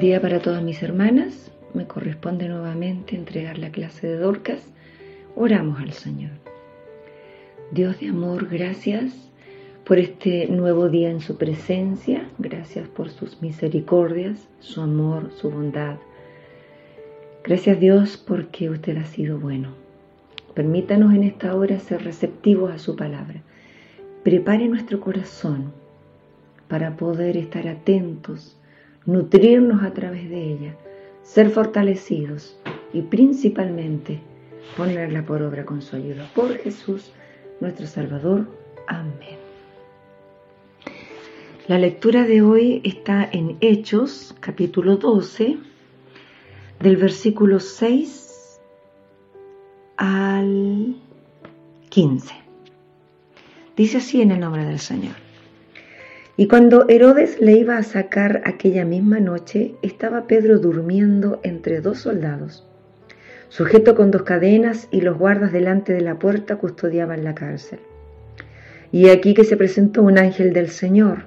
día para todas mis hermanas. Me corresponde nuevamente entregar la clase de Dorcas. Oramos al Señor. Dios de amor, gracias por este nuevo día en su presencia. Gracias por sus misericordias, su amor, su bondad. Gracias Dios porque usted ha sido bueno. Permítanos en esta hora ser receptivos a su palabra. Prepare nuestro corazón para poder estar atentos nutrirnos a través de ella, ser fortalecidos y principalmente ponerla por obra con su ayuda. Por Jesús, nuestro Salvador. Amén. La lectura de hoy está en Hechos, capítulo 12, del versículo 6 al 15. Dice así en el nombre del Señor. Y cuando Herodes le iba a sacar aquella misma noche, estaba Pedro durmiendo entre dos soldados, sujeto con dos cadenas y los guardas delante de la puerta custodiaban la cárcel. Y aquí que se presentó un ángel del Señor,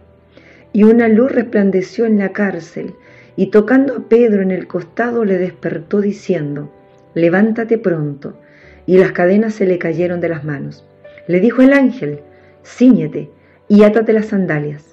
y una luz resplandeció en la cárcel, y tocando a Pedro en el costado le despertó diciendo, levántate pronto, y las cadenas se le cayeron de las manos. Le dijo el ángel, ciñete y átate las sandalias.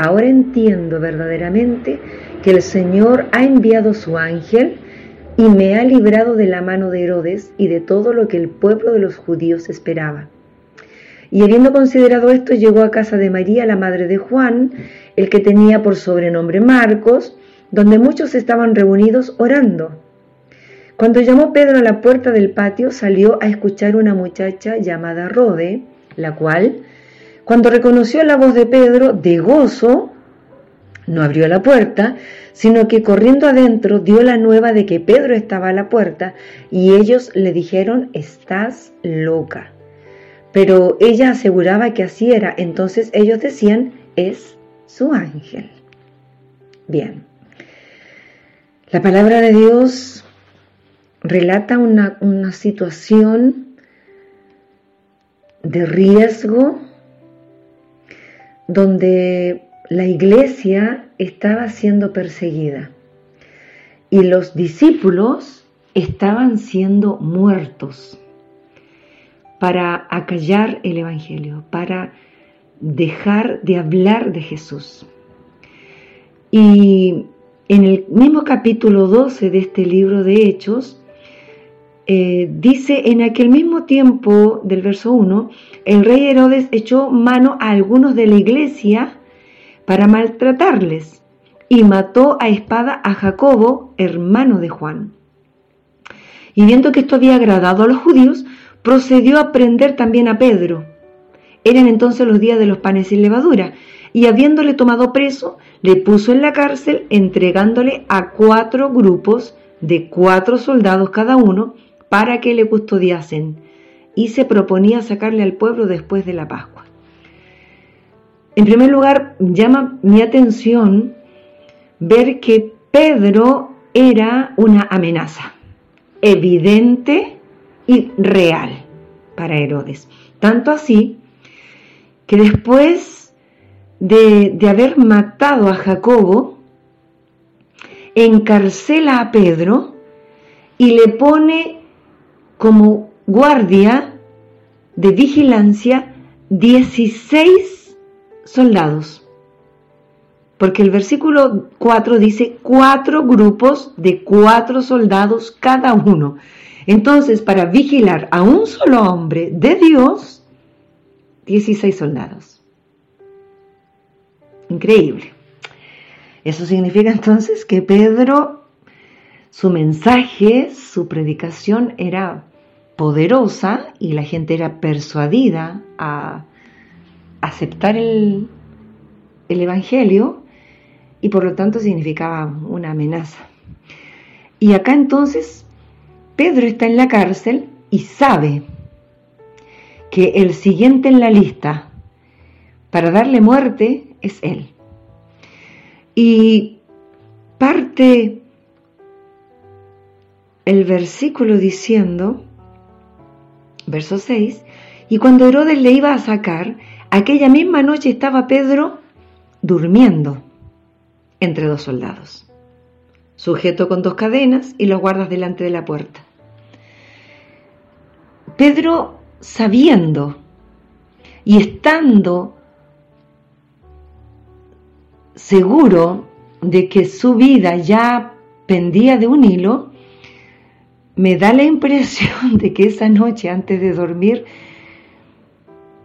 Ahora entiendo verdaderamente que el Señor ha enviado su ángel y me ha librado de la mano de Herodes y de todo lo que el pueblo de los judíos esperaba. Y habiendo considerado esto, llegó a casa de María, la madre de Juan, el que tenía por sobrenombre Marcos, donde muchos estaban reunidos orando. Cuando llamó Pedro a la puerta del patio, salió a escuchar una muchacha llamada Rode, la cual, cuando reconoció la voz de Pedro, de gozo, no abrió la puerta, sino que corriendo adentro dio la nueva de que Pedro estaba a la puerta y ellos le dijeron, estás loca. Pero ella aseguraba que así era, entonces ellos decían, es su ángel. Bien, la palabra de Dios relata una, una situación de riesgo, donde la iglesia estaba siendo perseguida y los discípulos estaban siendo muertos para acallar el Evangelio, para dejar de hablar de Jesús. Y en el mismo capítulo 12 de este libro de Hechos, eh, dice, en aquel mismo tiempo del verso 1, el rey Herodes echó mano a algunos de la iglesia para maltratarles y mató a espada a Jacobo, hermano de Juan. Y viendo que esto había agradado a los judíos, procedió a prender también a Pedro. Eran entonces los días de los panes sin levadura, y habiéndole tomado preso, le puso en la cárcel, entregándole a cuatro grupos de cuatro soldados cada uno, para que le custodiasen y se proponía sacarle al pueblo después de la Pascua. En primer lugar, llama mi atención ver que Pedro era una amenaza evidente y real para Herodes. Tanto así que después de, de haber matado a Jacobo, encarcela a Pedro y le pone como guardia de vigilancia 16 soldados. Porque el versículo 4 dice cuatro grupos de cuatro soldados cada uno. Entonces, para vigilar a un solo hombre de Dios, 16 soldados. Increíble. Eso significa entonces que Pedro, su mensaje, su predicación era poderosa y la gente era persuadida a aceptar el, Evangelio y por lo tanto significaba una amenaza Y acá entonces Pedro está en la cárcel y sabe que el siguiente en la lista para darle muerte es él. Y parte el versículo diciendo, verso 6, y cuando Herodes le iba a sacar, aquella misma noche estaba Pedro durmiendo entre dos soldados, sujeto con dos cadenas y los guardas delante de la puerta. Pedro, sabiendo y estando seguro de que su vida ya pendía de un hilo, me da la impresión de que esa noche antes de dormir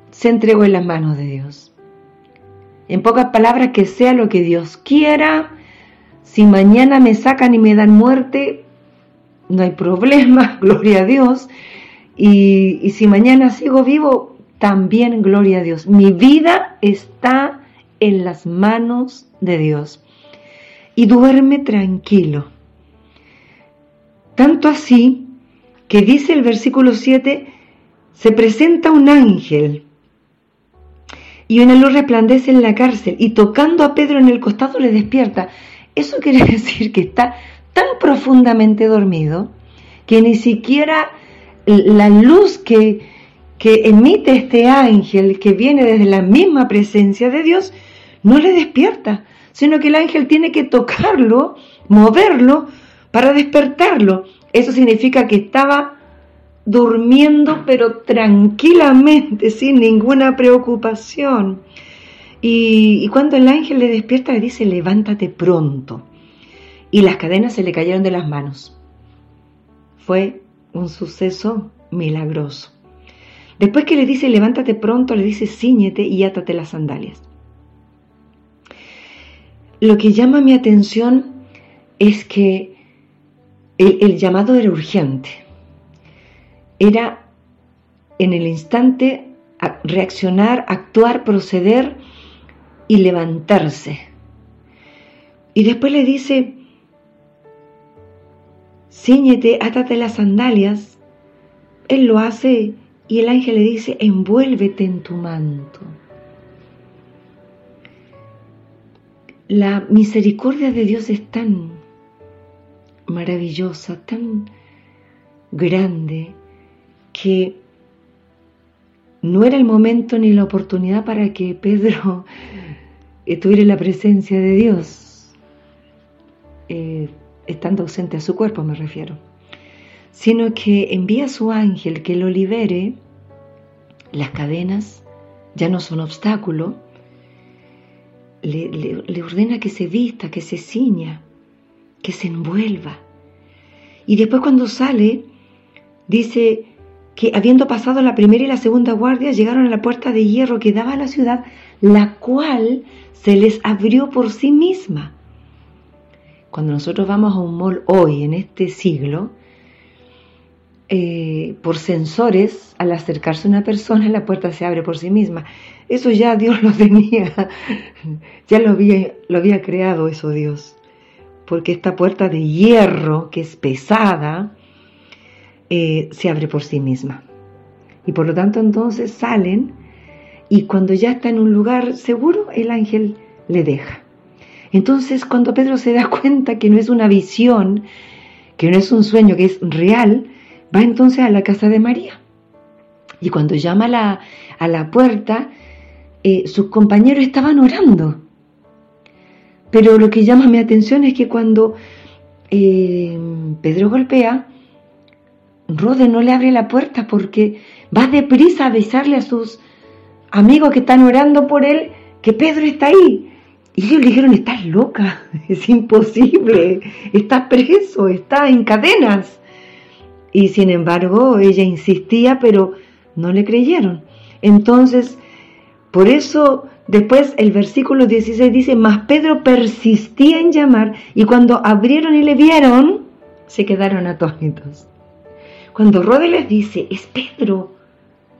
se entregó en las manos de Dios. En pocas palabras, que sea lo que Dios quiera. Si mañana me sacan y me dan muerte, no hay problema, gloria a Dios. Y, y si mañana sigo vivo, también gloria a Dios. Mi vida está en las manos de Dios. Y duerme tranquilo. Tanto así que dice el versículo 7, se presenta un ángel y una luz resplandece en la cárcel y tocando a Pedro en el costado le despierta. Eso quiere decir que está tan profundamente dormido que ni siquiera la luz que, que emite este ángel que viene desde la misma presencia de Dios no le despierta, sino que el ángel tiene que tocarlo, moverlo para despertarlo. Eso significa que estaba durmiendo pero tranquilamente, sin ninguna preocupación. Y, cuando el ángel le despierta le dice, levántate pronto. Y las cadenas se le cayeron de las manos. Fue un suceso milagroso. Después que le dice, levántate pronto, le dice, ciñete y átate las sandalias. Lo que llama mi atención es que el llamado era urgente era en el instante reaccionar, actuar, proceder y levantarse. Y después le dice, ciñete, átate las sandalias. Él lo hace y el ángel le dice, envuélvete en tu manto. La misericordia de Dios es tan maravillosa, tan grande, que no era el momento ni la oportunidad para que Pedro estuviera la presencia de Dios, eh, estando ausente a su cuerpo me refiero, sino que envía a su ángel que lo libere, las cadenas ya no son obstáculo, le ordena que se vista, que se ciña, que se envuelva. Y después cuando sale, dice, que habiendo pasado la primera y la segunda guardia, llegaron a la puerta de hierro que daba a la ciudad, la cual se les abrió por sí misma. Cuando nosotros vamos a un mall hoy, en este siglo, eh, por sensores, al acercarse una persona, la puerta se abre por sí misma. Eso ya Dios lo tenía, ya lo había, lo había creado eso Dios. Porque esta puerta de hierro, que es pesada, eh, se abre por sí misma. Y por lo tanto entonces salen y cuando ya está en un lugar seguro, el ángel le deja. Entonces cuando Pedro se da cuenta que no es una visión, que no es un sueño, que es real, va entonces a la casa de María. Y cuando llama a la, a la puerta, eh, sus compañeros estaban orando. Pero lo que llama mi atención es que cuando eh, Pedro golpea, Rode no le abre la puerta porque va deprisa a avisarle a sus amigos que están orando por él que Pedro está ahí. Y ellos le dijeron, estás loca, es imposible, está preso, está en cadenas. Y sin embargo, ella insistía, pero no le creyeron. Entonces, por eso después el versículo 16 dice, mas Pedro persistía en llamar y cuando abrieron y le vieron, se quedaron atónitos. Cuando Rode les dice, es Pedro,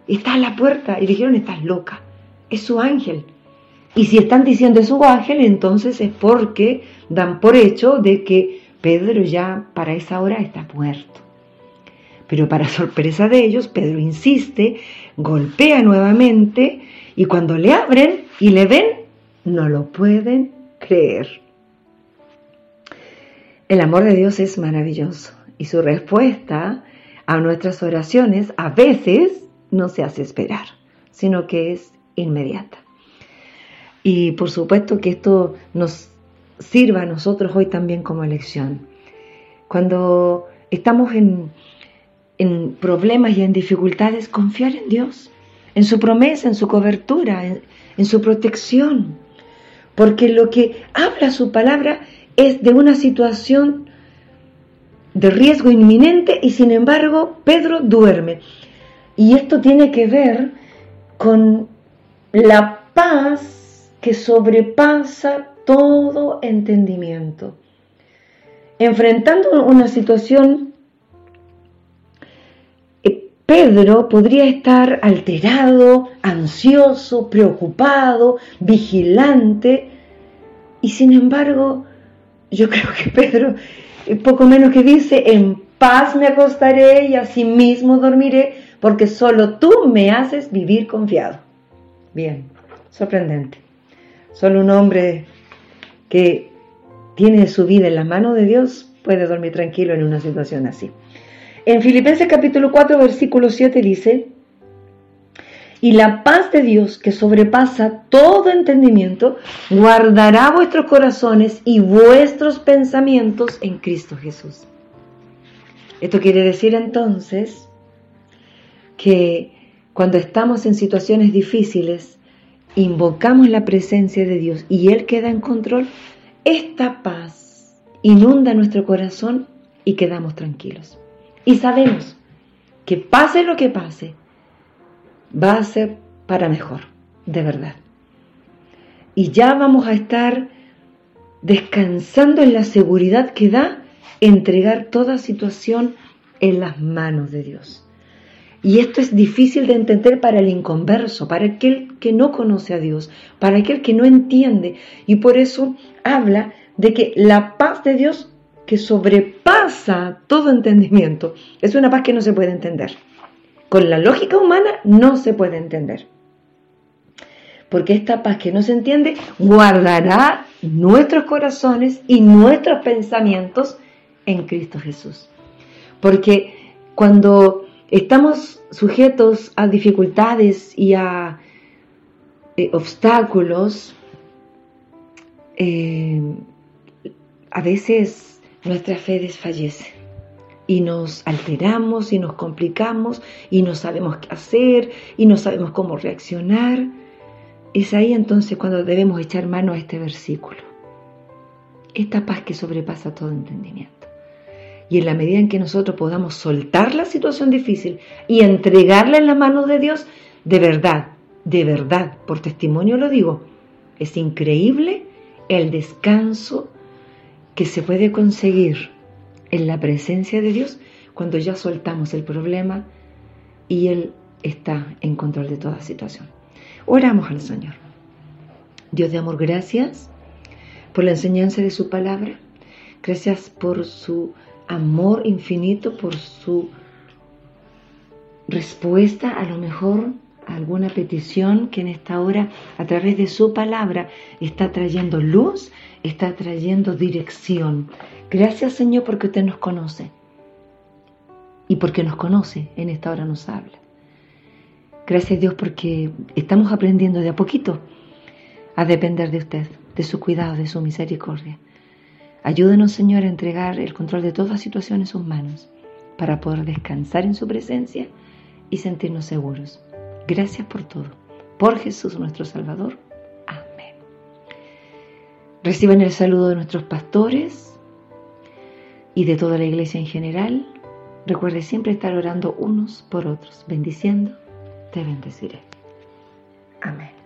está a la puerta, y dijeron, estás loca, es su ángel. Y si están diciendo es su ángel, entonces es porque dan por hecho de que Pedro ya para esa hora está muerto. Pero para sorpresa de ellos, Pedro insiste, golpea nuevamente y cuando le abren y le ven, no lo pueden creer. El amor de Dios es maravilloso y su respuesta a nuestras oraciones a veces no se hace esperar, sino que es inmediata. Y por supuesto que esto nos sirva a nosotros hoy también como lección. Cuando estamos en, problemas y en dificultades, confiar en Dios, en su promesa, en su cobertura, en su protección. Porque lo que habla su palabra es de una situación de riesgo inminente y sin embargo Pedro duerme. Y esto tiene que ver con la paz que sobrepasa todo entendimiento. Enfrentando una situación, Pedro podría estar alterado, ansioso, preocupado, vigilante, y sin embargo, yo creo que Pedro, eh, poco menos que dice, en paz me acostaré y así mismo dormiré, porque solo tú me haces vivir confiado. Bien, sorprendente. Solo un hombre que tiene su vida en la mano de Dios puede dormir tranquilo en una situación así. En Filipenses capítulo 4, versículo 7 dice, y la paz de Dios que sobrepasa todo entendimiento, guardará vuestros corazones y vuestros pensamientos en Cristo Jesús. Esto quiere decir entonces que cuando estamos en situaciones difíciles, invocamos la presencia de Dios y Él queda en control, esta paz inunda nuestro corazón y quedamos tranquilos. Y sabemos que pase lo que pase, va a ser para mejor, de verdad. Y ya vamos a estar descansando en la seguridad que da entregar toda situación en las manos de Dios. Y esto es difícil de entender para el inconverso, para aquel que no conoce a Dios, para aquel que no entiende. Y por eso habla de que la paz de Dios que sobrepasa todo entendimiento es una paz que no se puede entender con la lógica humana no se puede entender. Porque esta paz que no se entiende guardará nuestros corazones y nuestros pensamientos en Cristo Jesús. Porque cuando estamos sujetos a dificultades y a eh, obstáculos, eh, a veces nuestra fe desfallece y nos alteramos y nos complicamos y no sabemos qué hacer y no sabemos cómo reaccionar. Es ahí entonces cuando debemos echar mano a este versículo. Esta paz que sobrepasa todo entendimiento. Y en la medida en que nosotros podamos soltar la situación difícil y entregarla en la mano de Dios, de verdad, de verdad, por testimonio lo digo, es increíble el descanso que se puede conseguir en la presencia de Dios cuando ya soltamos el problema y Él está en control de toda situación. Oramos al Señor. Dios de amor, gracias por la enseñanza de su palabra. Gracias por su amor infinito, por su respuesta a lo mejor alguna petición que en esta hora a través de su palabra está trayendo luz, está trayendo dirección. Gracias Señor porque usted nos conoce y porque nos conoce, en esta hora nos habla. Gracias Dios porque estamos aprendiendo de a poquito a depender de usted, de su cuidado, de su misericordia. Ayúdenos Señor a entregar el control de toda situación en sus manos para poder descansar en su presencia y sentirnos seguros. Gracias por todo. Por Jesús nuestro Salvador. Amén. Reciban el saludo de nuestros pastores y de toda la iglesia en general, recuerde siempre estar orando unos por otros, bendiciendo, te bendeciré. Amén.